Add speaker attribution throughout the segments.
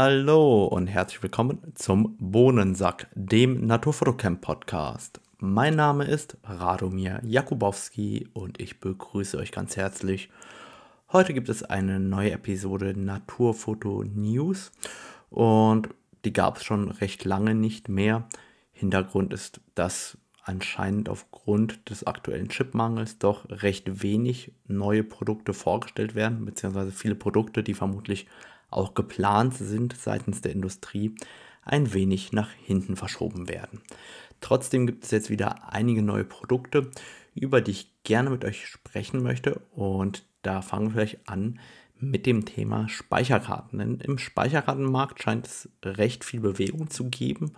Speaker 1: Hallo und herzlich willkommen zum Bohnensack, dem Naturfotocamp Podcast. Mein Name ist Radomir Jakubowski und ich begrüße euch ganz herzlich. Heute gibt es eine neue Episode Naturfoto News und die gab es schon recht lange nicht mehr. Hintergrund ist, dass anscheinend aufgrund des aktuellen Chipmangels doch recht wenig neue Produkte vorgestellt werden, beziehungsweise viele Produkte, die vermutlich auch geplant sind seitens der Industrie, ein wenig nach hinten verschoben werden. Trotzdem gibt es jetzt wieder einige neue Produkte, über die ich gerne mit euch sprechen möchte. Und da fangen wir vielleicht an mit dem Thema Speicherkarten. Denn im Speicherkartenmarkt scheint es recht viel Bewegung zu geben.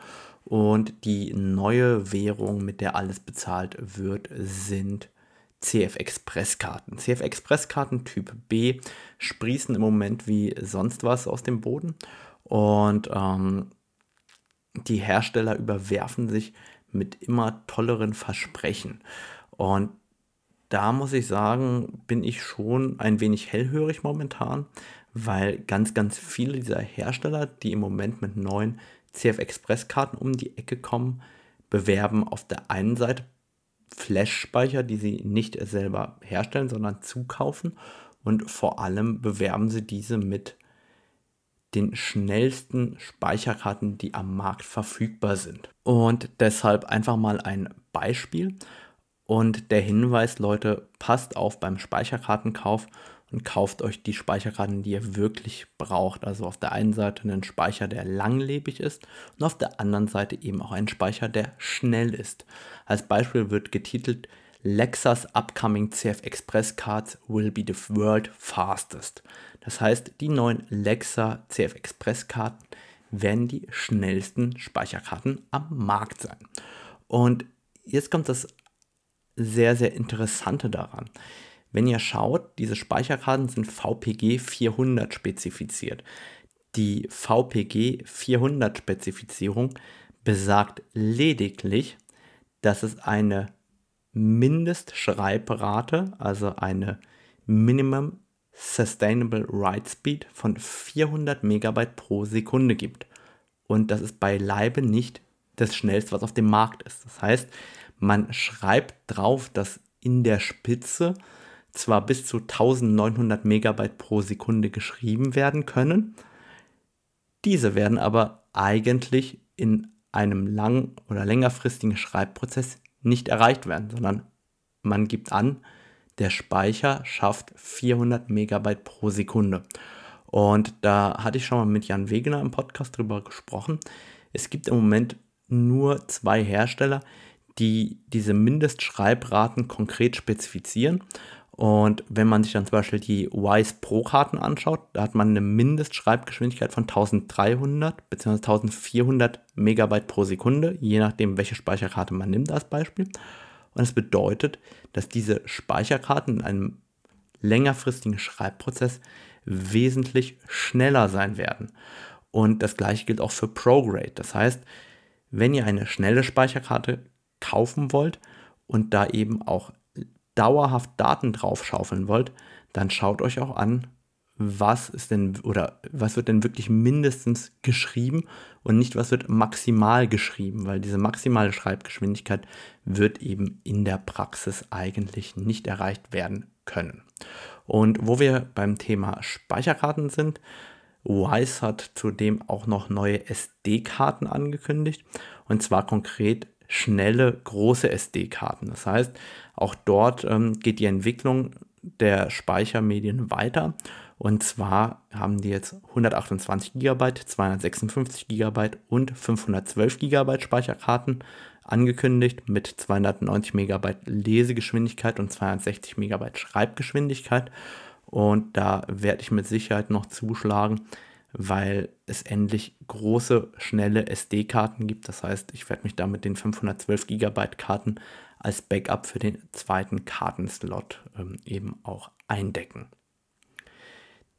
Speaker 1: Und die neue Währung, mit der alles bezahlt wird, sind CF Express Karten. CF Express Karten Typ B sprießen im Moment wie sonst was aus dem Boden und ähm, die Hersteller überwerfen sich mit immer tolleren Versprechen. Und da muss ich sagen, bin ich schon ein wenig hellhörig momentan, weil ganz, ganz viele dieser Hersteller, die im Moment mit neuen CF Express Karten um die Ecke kommen, bewerben auf der einen Seite Flash-Speicher, die sie nicht selber herstellen, sondern zukaufen. Und vor allem bewerben sie diese mit den schnellsten Speicherkarten, die am Markt verfügbar sind. Und deshalb einfach mal ein Beispiel. Und der Hinweis, Leute, passt auf beim Speicherkartenkauf und kauft euch die Speicherkarten, die ihr wirklich braucht. Also auf der einen Seite einen Speicher, der langlebig ist und auf der anderen Seite eben auch einen Speicher, der schnell ist. Als Beispiel wird getitelt Lexus upcoming CF Express Cards will be the world fastest. Das heißt, die neuen Lexa CF Express Karten werden die schnellsten Speicherkarten am Markt sein. Und jetzt kommt das sehr, sehr Interessante daran. Wenn ihr schaut, diese Speicherkarten sind VPG 400 spezifiziert. Die VPG 400 Spezifizierung besagt lediglich, dass es eine Mindestschreibrate, also eine Minimum Sustainable Write Speed von 400 Megabyte pro Sekunde gibt. Und das ist beileibe nicht das schnellste, was auf dem Markt ist. Das heißt, man schreibt drauf, dass in der Spitze zwar bis zu 1900 Megabyte pro Sekunde geschrieben werden können, diese werden aber eigentlich in einem lang- oder längerfristigen Schreibprozess nicht erreicht werden, sondern man gibt an, der Speicher schafft 400 Megabyte pro Sekunde. Und da hatte ich schon mal mit Jan Wegener im Podcast drüber gesprochen. Es gibt im Moment nur zwei Hersteller, die diese Mindestschreibraten konkret spezifizieren. Und wenn man sich dann zum Beispiel die Wise Pro Karten anschaut, da hat man eine Mindestschreibgeschwindigkeit von 1300 bzw. 1400 Megabyte pro Sekunde, je nachdem, welche Speicherkarte man nimmt als Beispiel. Und das bedeutet, dass diese Speicherkarten in einem längerfristigen Schreibprozess wesentlich schneller sein werden. Und das gleiche gilt auch für ProGrade. Das heißt, wenn ihr eine schnelle Speicherkarte kaufen wollt und da eben auch dauerhaft Daten draufschaufeln wollt, dann schaut euch auch an, was ist denn oder was wird denn wirklich mindestens geschrieben und nicht was wird maximal geschrieben, weil diese maximale Schreibgeschwindigkeit wird eben in der Praxis eigentlich nicht erreicht werden können. Und wo wir beim Thema Speicherkarten sind, Wise hat zudem auch noch neue SD-Karten angekündigt und zwar konkret schnelle, große SD-Karten. Das heißt, auch dort ähm, geht die Entwicklung der Speichermedien weiter. Und zwar haben die jetzt 128 GB, 256 GB und 512 GB Speicherkarten angekündigt mit 290 MB Lesegeschwindigkeit und 260 MB Schreibgeschwindigkeit. Und da werde ich mit Sicherheit noch zuschlagen, weil es endlich große, schnelle SD-Karten gibt. Das heißt, ich werde mich da mit den 512 GB Karten als Backup für den zweiten Kartenslot ähm, eben auch eindecken.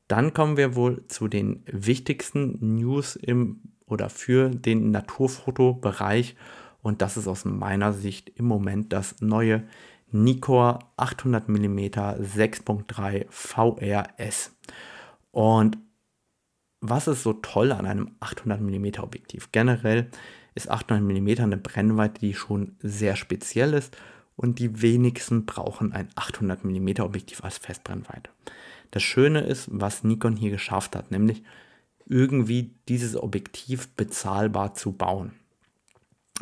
Speaker 1: Dann kommen wir wohl zu den wichtigsten News im oder für den Naturfotobereich und das ist aus meiner Sicht im Moment das neue Nikkor 800 mm 6.3 VRS. Und was ist so toll an einem 800 mm Objektiv? Generell ist 800 mm eine Brennweite, die schon sehr speziell ist und die wenigsten brauchen ein 800 mm Objektiv als Festbrennweite. Das Schöne ist, was Nikon hier geschafft hat, nämlich irgendwie dieses Objektiv bezahlbar zu bauen.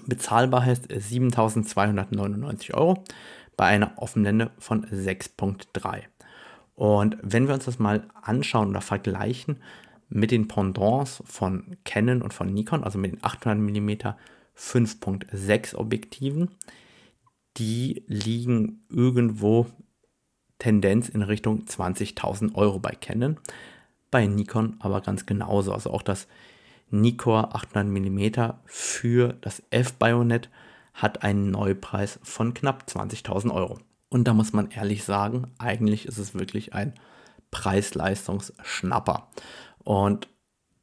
Speaker 1: Bezahlbar heißt 7299 Euro bei einer Offenblende von 6.3. Und wenn wir uns das mal anschauen oder vergleichen mit den Pendants von Canon und von Nikon, also mit den 800 mm 5.6 Objektiven, die liegen irgendwo Tendenz in Richtung 20.000 Euro bei Canon, bei Nikon aber ganz genauso. Also auch das Nikkor 800 mm für das F-Bayonet hat einen Neupreis von knapp 20.000 Euro. Und da muss man ehrlich sagen, eigentlich ist es wirklich ein Preis-Leistungs-Schnapper. Und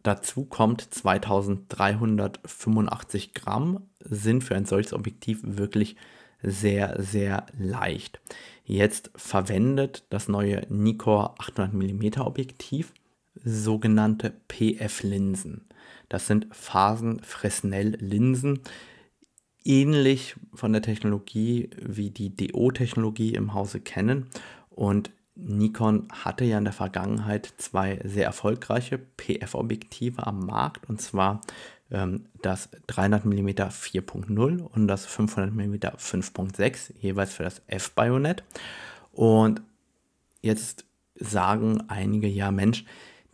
Speaker 1: dazu kommt 2385 Gramm sind für ein solches Objektiv wirklich sehr, sehr leicht. Jetzt verwendet das neue Nikkor 800 mm Objektiv sogenannte PF-Linsen. Das sind Phasen-Fresnel-Linsen, ähnlich von der Technologie wie die DO-Technologie im Hause kennen. Und Nikon hatte ja in der Vergangenheit zwei sehr erfolgreiche PF-Objektive am Markt, und zwar ähm, das 300 mm 4.0 und das 500 mm 5.6, jeweils für das F-Bayonet. Und jetzt sagen einige, ja Mensch,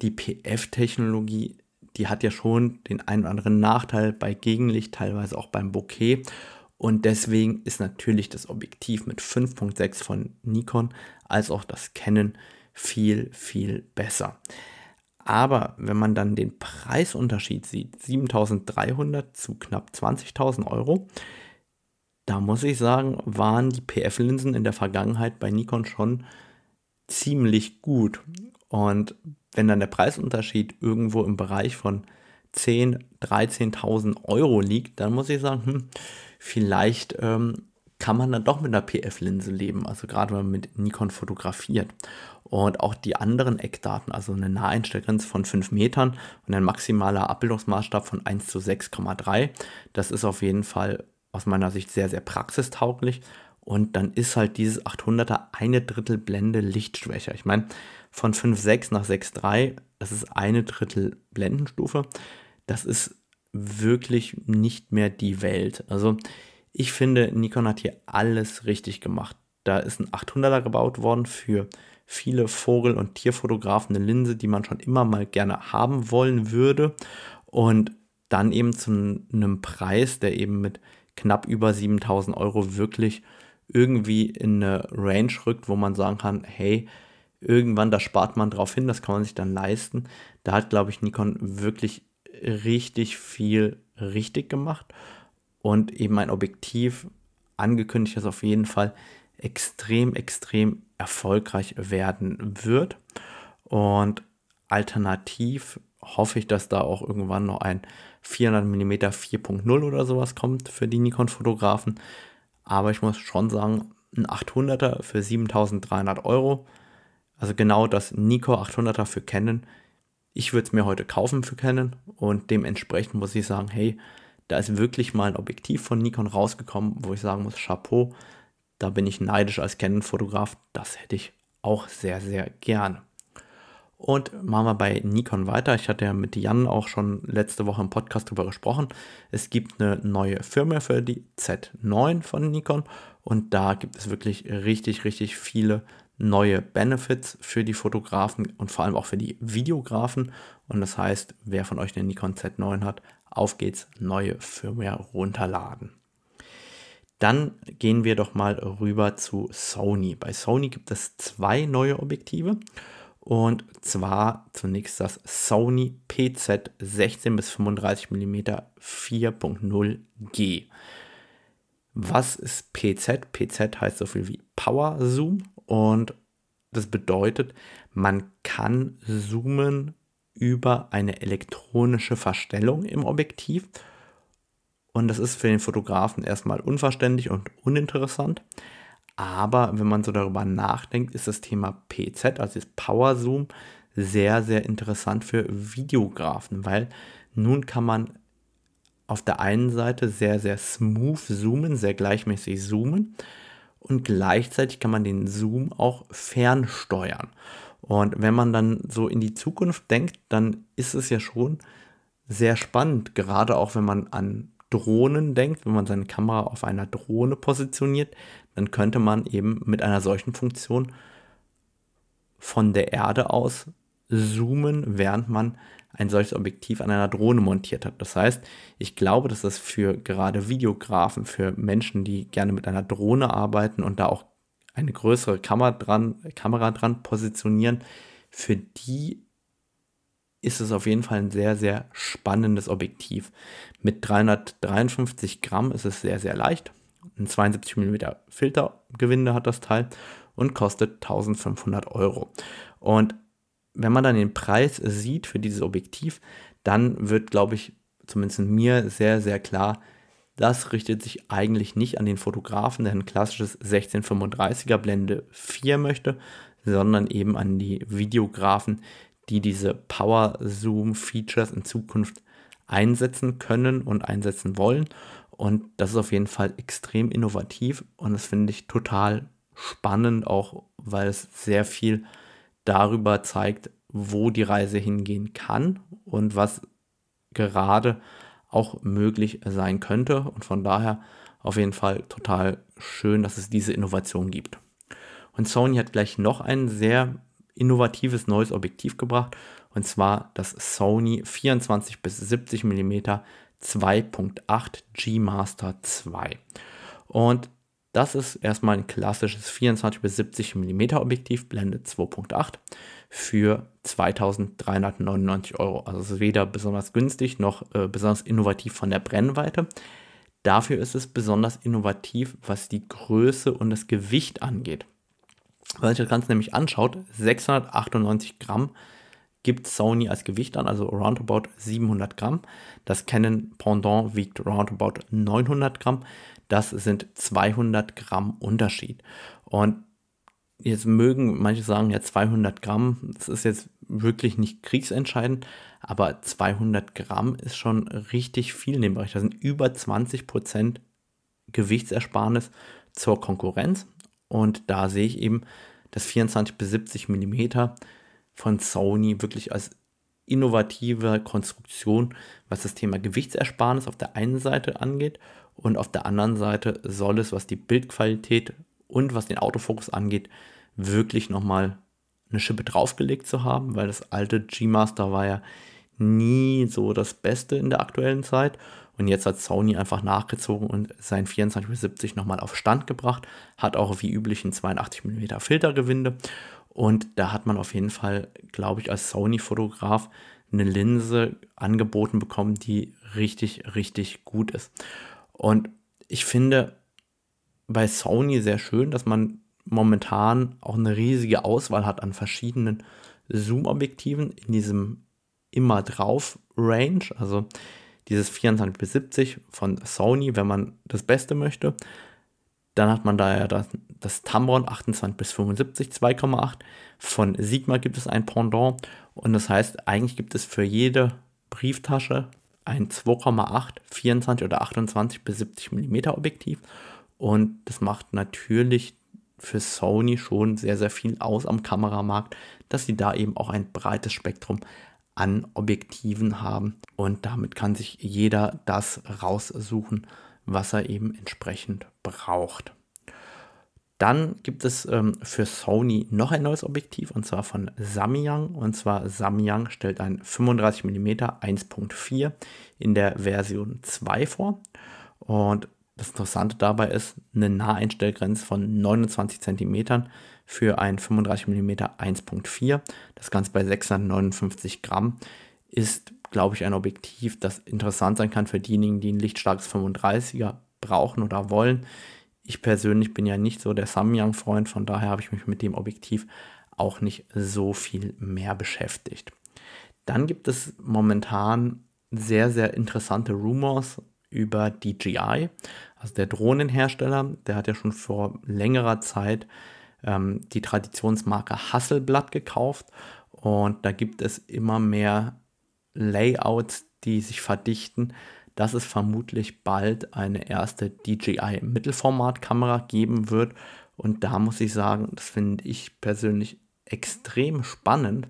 Speaker 1: die PF-Technologie die hat ja schon den einen oder anderen Nachteil bei Gegenlicht, teilweise auch beim Bokeh. Und deswegen ist natürlich das Objektiv mit 5.6 von Nikon als auch das Canon viel, viel besser. Aber wenn man dann den Preisunterschied sieht, 7300 zu knapp 20.000 Euro, da muss ich sagen, waren die PF-Linsen in der Vergangenheit bei Nikon schon ziemlich gut. Und wenn dann der Preisunterschied irgendwo im Bereich von 10.000, 13.000 Euro liegt, dann muss ich sagen, hm, vielleicht ähm, kann man dann doch mit einer PF-Linse leben, also gerade wenn man mit Nikon fotografiert. Und auch die anderen Eckdaten, also eine Naheinstellgrenze von 5 Metern und ein maximaler Abbildungsmaßstab von 1 zu 6,3, das ist auf jeden Fall aus meiner Sicht sehr, sehr praxistauglich. Und dann ist halt dieses 800er eine Drittel Blende lichtschwächer. Ich meine, von 5,6 nach 6,3, das ist eine Drittel Blendenstufe. Das ist wirklich nicht mehr die Welt. Also ich finde, Nikon hat hier alles richtig gemacht. Da ist ein 800er gebaut worden für viele Vogel- und Tierfotografen, eine Linse, die man schon immer mal gerne haben wollen würde. Und dann eben zu einem Preis, der eben mit knapp über 7000 Euro wirklich irgendwie in eine Range rückt, wo man sagen kann, hey, irgendwann, da spart man drauf hin, das kann man sich dann leisten. Da hat, glaube ich, Nikon wirklich richtig viel richtig gemacht und eben ein Objektiv angekündigt, das auf jeden Fall extrem, extrem erfolgreich werden wird. Und alternativ hoffe ich, dass da auch irgendwann noch ein 400 mm 4.0 oder sowas kommt für die Nikon-Fotografen. Aber ich muss schon sagen, ein 800er für 7300 Euro also genau das Nico 800er für Canon. Ich würde es mir heute kaufen für Canon und dementsprechend muss ich sagen, hey, da ist wirklich mal ein Objektiv von Nikon rausgekommen, wo ich sagen muss, Chapeau, da bin ich neidisch als Canon-Fotograf. Das hätte ich auch sehr, sehr gerne. Und machen wir bei Nikon weiter. Ich hatte ja mit Jan auch schon letzte Woche im Podcast darüber gesprochen. Es gibt eine neue Firma für die Z9 von Nikon und da gibt es wirklich richtig, richtig viele neue Benefits für die Fotografen und vor allem auch für die Videografen. Und das heißt, wer von euch eine Nikon Z9 hat, auf geht's, neue Firmware runterladen. Dann gehen wir doch mal rüber zu Sony. Bei Sony gibt es zwei neue Objektive. Und zwar zunächst das Sony PZ 16 bis 35 mm 4.0G. Was ist PZ? PZ heißt so viel wie Power Zoom und das bedeutet, man kann zoomen über eine elektronische Verstellung im Objektiv. Und das ist für den Fotografen erstmal unverständlich und uninteressant. Aber wenn man so darüber nachdenkt, ist das Thema PZ, also das Power Zoom, sehr, sehr interessant für Videografen, weil nun kann man auf der einen Seite sehr, sehr smooth zoomen, sehr gleichmäßig zoomen und gleichzeitig kann man den Zoom auch fernsteuern. Und wenn man dann so in die Zukunft denkt, dann ist es ja schon sehr spannend, gerade auch wenn man an Drohnen denkt, wenn man seine Kamera auf einer Drohne positioniert, dann könnte man eben mit einer solchen Funktion von der Erde aus zoomen, während man ein solches Objektiv an einer Drohne montiert hat. Das heißt, ich glaube, dass das für gerade Videografen, für Menschen, die gerne mit einer Drohne arbeiten und da auch eine größere Kamera dran, Kamera dran positionieren, für die ist es auf jeden Fall ein sehr, sehr spannendes Objektiv. Mit 353 Gramm ist es sehr, sehr leicht. Ein 72 mm Filtergewinde hat das Teil und kostet 1500 Euro. Und wenn man dann den Preis sieht für dieses Objektiv, dann wird, glaube ich, zumindest mir sehr, sehr klar, das richtet sich eigentlich nicht an den Fotografen, der ein klassisches 1635er Blende 4 möchte, sondern eben an die Videografen, die diese Power Zoom Features in Zukunft einsetzen können und einsetzen wollen. Und das ist auf jeden Fall extrem innovativ und das finde ich total spannend, auch weil es sehr viel darüber zeigt, wo die Reise hingehen kann und was gerade auch möglich sein könnte. Und von daher auf jeden Fall total schön, dass es diese Innovation gibt. Und Sony hat gleich noch ein sehr innovatives neues Objektiv gebracht und zwar das Sony 24 bis 70 mm 2.8 G Master 2. Und das ist erstmal ein klassisches 24 bis 70 mm Objektiv, Blende 2.8 für 2399 Euro. Also es ist weder besonders günstig noch äh, besonders innovativ von der Brennweite. Dafür ist es besonders innovativ, was die Größe und das Gewicht angeht. Wenn man sich das Ganze nämlich anschaut, 698 Gramm gibt Sony als Gewicht an, also roundabout 700 Gramm. Das Canon Pendant wiegt roundabout 900 Gramm. Das sind 200 Gramm Unterschied. Und jetzt mögen manche sagen, ja 200 Gramm, das ist jetzt wirklich nicht kriegsentscheidend, aber 200 Gramm ist schon richtig viel in dem Bereich. Da sind über 20 Prozent Gewichtsersparnis zur Konkurrenz. Und da sehe ich eben das 24 bis 70 Millimeter von Sony wirklich als innovative Konstruktion, was das Thema Gewichtsersparnis auf der einen Seite angeht und auf der anderen Seite soll es, was die Bildqualität und was den Autofokus angeht, wirklich nochmal eine Schippe draufgelegt zu haben, weil das alte G-Master war ja nie so das Beste in der aktuellen Zeit. Und jetzt hat Sony einfach nachgezogen und sein 24-70 nochmal auf Stand gebracht. Hat auch wie üblich ein 82 mm Filtergewinde. Und da hat man auf jeden Fall, glaube ich, als Sony-Fotograf eine Linse angeboten bekommen, die richtig, richtig gut ist. Und ich finde bei Sony sehr schön, dass man momentan auch eine riesige Auswahl hat an verschiedenen Zoom-Objektiven in diesem immer drauf Range, also dieses 24 bis 70 von Sony, wenn man das Beste möchte. Dann hat man da ja das, das Tamron 28 bis 75 2,8. Von Sigma gibt es ein Pendant und das heißt, eigentlich gibt es für jede Brieftasche ein 2,8, 24 oder 28 bis 70 mm Objektiv. Und das macht natürlich für Sony schon sehr, sehr viel aus am Kameramarkt, dass sie da eben auch ein breites Spektrum an Objektiven haben. Und damit kann sich jeder das raussuchen, was er eben entsprechend braucht. Dann gibt es ähm, für Sony noch ein neues Objektiv und zwar von Samyang. Und zwar Samyang stellt ein 35 mm 1.4 in der Version 2 vor. Und das Interessante dabei ist eine Naheinstellgrenze von 29 cm für ein 35 mm 1.4. Das Ganze bei 659 Gramm ist, glaube ich, ein Objektiv, das interessant sein kann für diejenigen, die ein lichtstarkes 35er brauchen oder wollen. Ich persönlich bin ja nicht so der Samyang-Freund, von daher habe ich mich mit dem Objektiv auch nicht so viel mehr beschäftigt. Dann gibt es momentan sehr, sehr interessante Rumors über DJI, also der Drohnenhersteller. Der hat ja schon vor längerer Zeit ähm, die Traditionsmarke Hasselblatt gekauft und da gibt es immer mehr Layouts, die sich verdichten, dass es vermutlich bald eine erste DJI Mittelformatkamera geben wird. Und da muss ich sagen, das finde ich persönlich extrem spannend,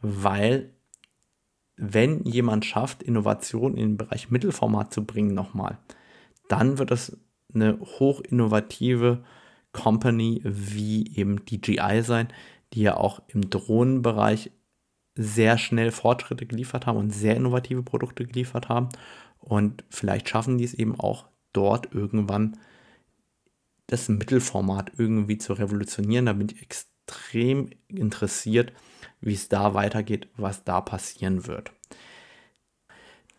Speaker 1: weil wenn jemand schafft, Innovation in den Bereich Mittelformat zu bringen nochmal, dann wird es eine hochinnovative Company wie eben DJI sein, die ja auch im Drohnenbereich sehr schnell Fortschritte geliefert haben und sehr innovative Produkte geliefert haben. Und vielleicht schaffen die es eben auch dort irgendwann das Mittelformat irgendwie zu revolutionieren. Da bin ich extrem interessiert, wie es da weitergeht, was da passieren wird.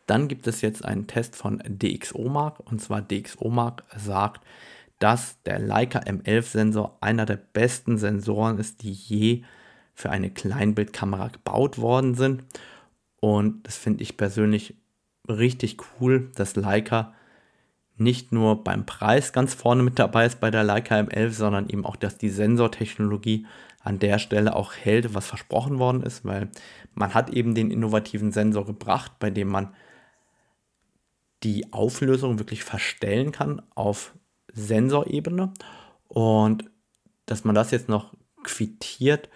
Speaker 1: Dann gibt es jetzt einen Test von DxOMark und zwar DxOMark sagt, dass der Leica M11-Sensor einer der besten Sensoren ist, die je für eine Kleinbildkamera gebaut worden sind. Und das finde ich persönlich richtig cool, dass Leica nicht nur beim Preis ganz vorne mit dabei ist bei der Leica M11, sondern eben auch, dass die Sensortechnologie an der Stelle auch hält, was versprochen worden ist, weil man hat eben den innovativen Sensor gebracht, bei dem man die Auflösung wirklich verstellen kann auf Sensorebene und dass man das jetzt noch quittiert,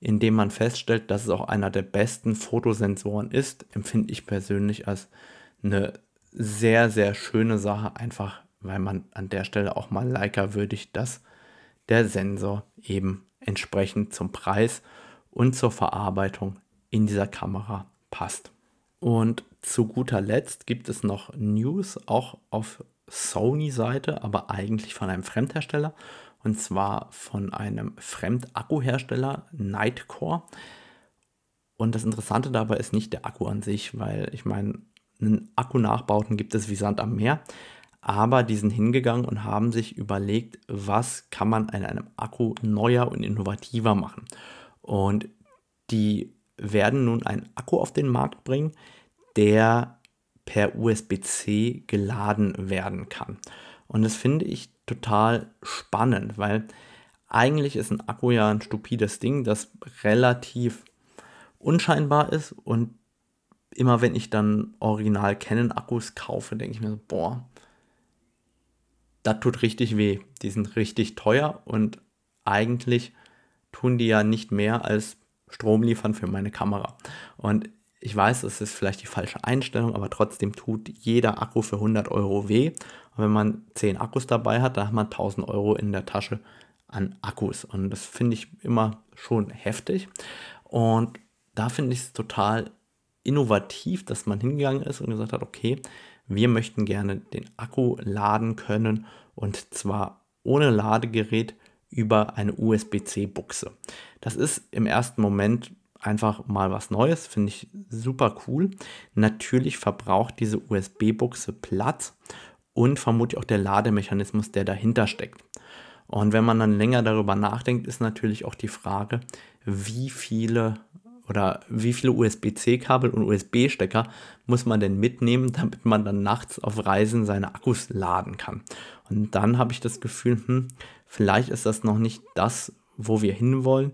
Speaker 1: indem man feststellt, dass es auch einer der besten Fotosensoren ist, empfinde ich persönlich als eine sehr, sehr schöne Sache, einfach weil man an der Stelle auch mal Leica würdigt, dass der Sensor eben entsprechend zum Preis und zur Verarbeitung in dieser Kamera passt. Und zu guter Letzt gibt es noch News, auch auf Sony-Seite, aber eigentlich von einem Fremdhersteller. Und zwar von einem Fremdakkuhersteller, Nightcore. Und das Interessante dabei ist nicht der Akku an sich, weil ich meine, einen Akku-Nachbauten gibt es wie Sand am Meer. Aber die sind hingegangen und haben sich überlegt, was kann man an einem Akku neuer und innovativer machen. Und die werden nun einen Akku auf den Markt bringen, der per USB-C geladen werden kann. Und das finde ich total spannend, weil eigentlich ist ein Akku ja ein stupides Ding, das relativ unscheinbar ist und immer wenn ich dann original Canon Akkus kaufe, denke ich mir so, boah, das tut richtig weh. Die sind richtig teuer und eigentlich tun die ja nicht mehr als Strom liefern für meine Kamera. Und ich weiß, es ist vielleicht die falsche Einstellung, aber trotzdem tut jeder Akku für 100 Euro weh. Und wenn man 10 Akkus dabei hat, dann hat man 1000 Euro in der Tasche an Akkus. Und das finde ich immer schon heftig. Und da finde ich es total innovativ, dass man hingegangen ist und gesagt hat, okay, wir möchten gerne den Akku laden können und zwar ohne Ladegerät über eine USB-C-Buchse. Das ist im ersten Moment einfach mal was Neues, finde ich super cool. Natürlich verbraucht diese USB-Buchse Platz und vermutlich auch der Lademechanismus, der dahinter steckt. Und wenn man dann länger darüber nachdenkt, ist natürlich auch die Frage, wie viele oder wie viele USB-C-Kabel und USB-Stecker muss man denn mitnehmen, damit man dann nachts auf Reisen seine Akkus laden kann. Und dann habe ich das Gefühl, hm, vielleicht ist das noch nicht das, wo wir hinwollen.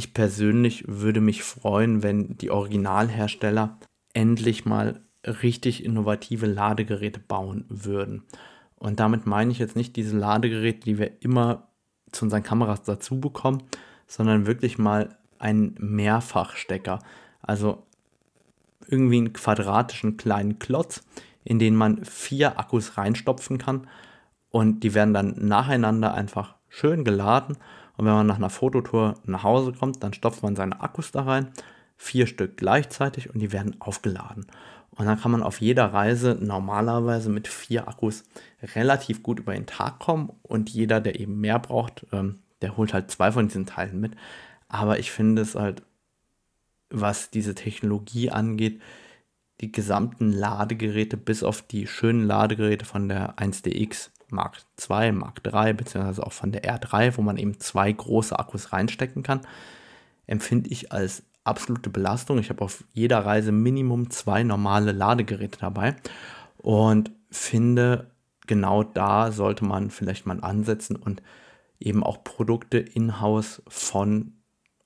Speaker 1: Ich persönlich würde mich freuen, wenn die Originalhersteller endlich mal richtig innovative Ladegeräte bauen würden. Und damit meine ich jetzt nicht diese Ladegeräte, die wir immer zu unseren Kameras dazu bekommen, sondern wirklich mal einen Mehrfachstecker. Also irgendwie einen quadratischen kleinen Klotz, in den man vier Akkus reinstopfen kann und die werden dann nacheinander einfach schön geladen. Und wenn man nach einer Fototour nach Hause kommt, dann stopft man seine Akkus da rein, vier Stück gleichzeitig und die werden aufgeladen. Und dann kann man auf jeder Reise normalerweise mit vier Akkus relativ gut über den Tag kommen und jeder, der eben mehr braucht, ähm, der holt halt zwei von diesen Teilen mit. Aber ich finde es halt, was diese Technologie angeht, die gesamten Ladegeräte bis auf die schönen Ladegeräte von der 1DX Mark II, Mark III, beziehungsweise auch von der R3, wo man eben zwei große Akkus reinstecken kann, empfinde ich als absolute Belastung. Ich habe auf jeder Reise Minimum zwei normale Ladegeräte dabei und finde, genau da sollte man vielleicht mal ansetzen und eben auch Produkte in-house von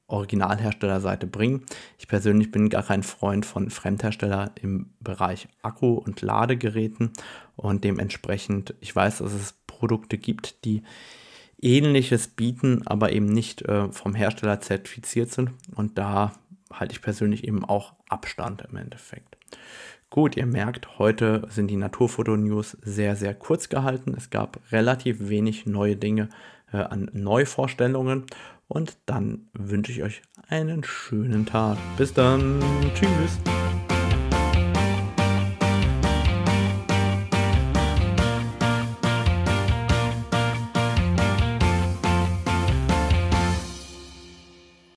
Speaker 1: Originalherstellerseite bringen. Ich persönlich bin gar kein Freund von Fremdhersteller im Bereich Akku- und Ladegeräten und dementsprechend, ich weiß, dass es Produkte gibt, die ähnliches bieten, aber eben nicht äh, vom Hersteller zertifiziert sind und da halte ich persönlich eben auch Abstand im Endeffekt. Gut, ihr merkt, heute sind die Naturfoto-News sehr, sehr kurz gehalten. Es gab relativ wenig neue Dinge äh, an Neuvorstellungen. Und dann wünsche ich euch einen schönen Tag. Bis dann. Tschüss.